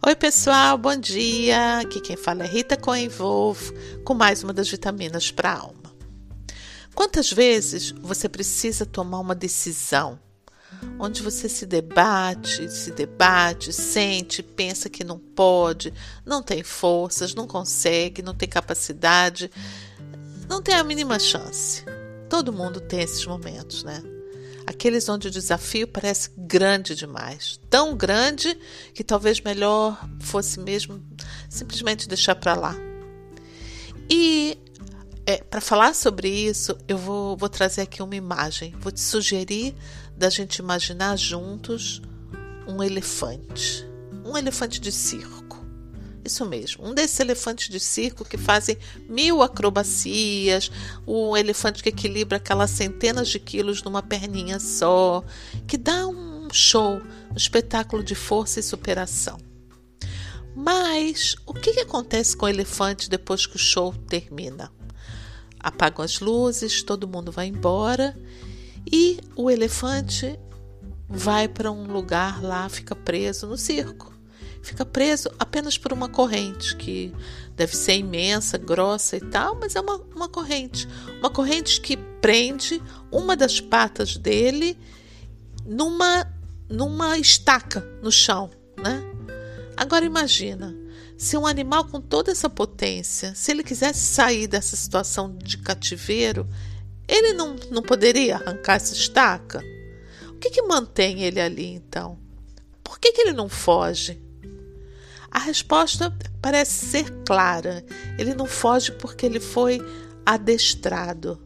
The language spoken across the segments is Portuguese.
Oi, pessoal, bom dia. Aqui quem fala é Rita Coenvolvo com mais uma das vitaminas para a alma. Quantas vezes você precisa tomar uma decisão onde você se debate, se debate, sente, pensa que não pode, não tem forças, não consegue, não tem capacidade, não tem a mínima chance. Todo mundo tem esses momentos, né? Aqueles onde o desafio parece grande demais, tão grande que talvez melhor fosse mesmo simplesmente deixar para lá. E é, para falar sobre isso, eu vou, vou trazer aqui uma imagem. Vou te sugerir da gente imaginar juntos um elefante, um elefante de circo. Isso mesmo, um desses elefantes de circo que fazem mil acrobacias, um elefante que equilibra aquelas centenas de quilos numa perninha só, que dá um show, um espetáculo de força e superação. Mas o que, que acontece com o elefante depois que o show termina? Apagam as luzes, todo mundo vai embora e o elefante vai para um lugar lá, fica preso no circo fica preso apenas por uma corrente que deve ser imensa, grossa e tal, mas é uma, uma corrente. Uma corrente que prende uma das patas dele numa, numa estaca no chão, né? Agora imagina, se um animal com toda essa potência, se ele quisesse sair dessa situação de cativeiro, ele não, não poderia arrancar essa estaca? O que, que mantém ele ali então? Por que, que ele não foge? A resposta parece ser clara. Ele não foge porque ele foi adestrado.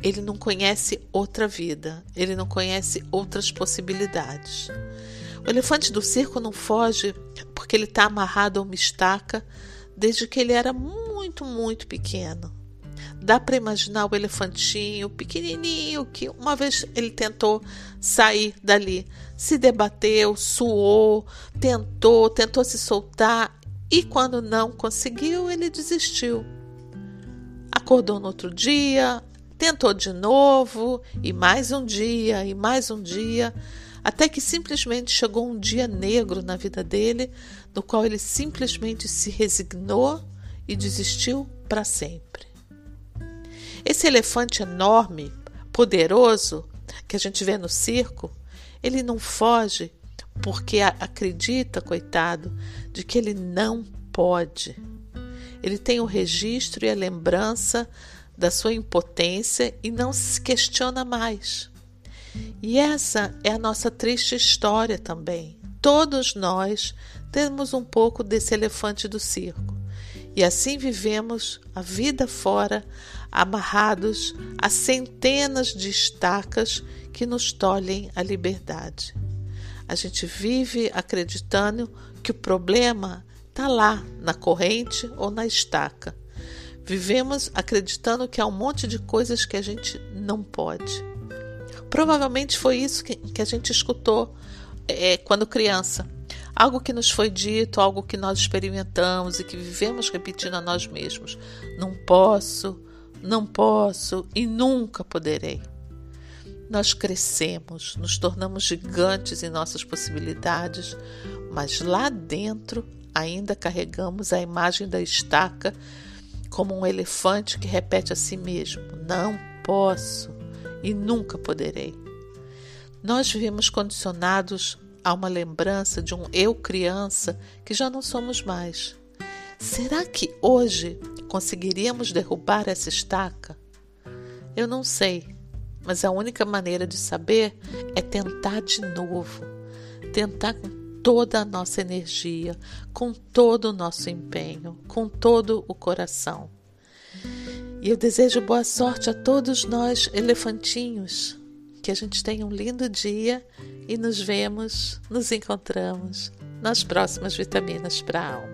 Ele não conhece outra vida, ele não conhece outras possibilidades. O elefante do circo não foge porque ele está amarrado a uma estaca desde que ele era muito, muito pequeno. Dá para imaginar o elefantinho pequenininho que uma vez ele tentou sair dali, se debateu, suou, tentou, tentou se soltar e quando não conseguiu, ele desistiu. Acordou no outro dia, tentou de novo e mais um dia e mais um dia, até que simplesmente chegou um dia negro na vida dele, no qual ele simplesmente se resignou e desistiu para sempre. Esse elefante enorme, poderoso, que a gente vê no circo, ele não foge porque acredita, coitado, de que ele não pode. Ele tem o registro e a lembrança da sua impotência e não se questiona mais. E essa é a nossa triste história também. Todos nós temos um pouco desse elefante do circo. E assim vivemos a vida fora, amarrados a centenas de estacas que nos tolhem a liberdade. A gente vive acreditando que o problema está lá, na corrente ou na estaca. Vivemos acreditando que há um monte de coisas que a gente não pode. Provavelmente foi isso que, que a gente escutou é, quando criança algo que nos foi dito, algo que nós experimentamos e que vivemos repetindo a nós mesmos. Não posso, não posso e nunca poderei. Nós crescemos, nos tornamos gigantes em nossas possibilidades, mas lá dentro ainda carregamos a imagem da estaca como um elefante que repete a si mesmo: Não posso e nunca poderei. Nós vivemos condicionados há uma lembrança de um eu criança que já não somos mais. Será que hoje conseguiríamos derrubar essa estaca? Eu não sei, mas a única maneira de saber é tentar de novo. Tentar com toda a nossa energia, com todo o nosso empenho, com todo o coração. E eu desejo boa sorte a todos nós, elefantinhos. Que a gente tenha um lindo dia e nos vemos, nos encontramos nas próximas vitaminas para a alma.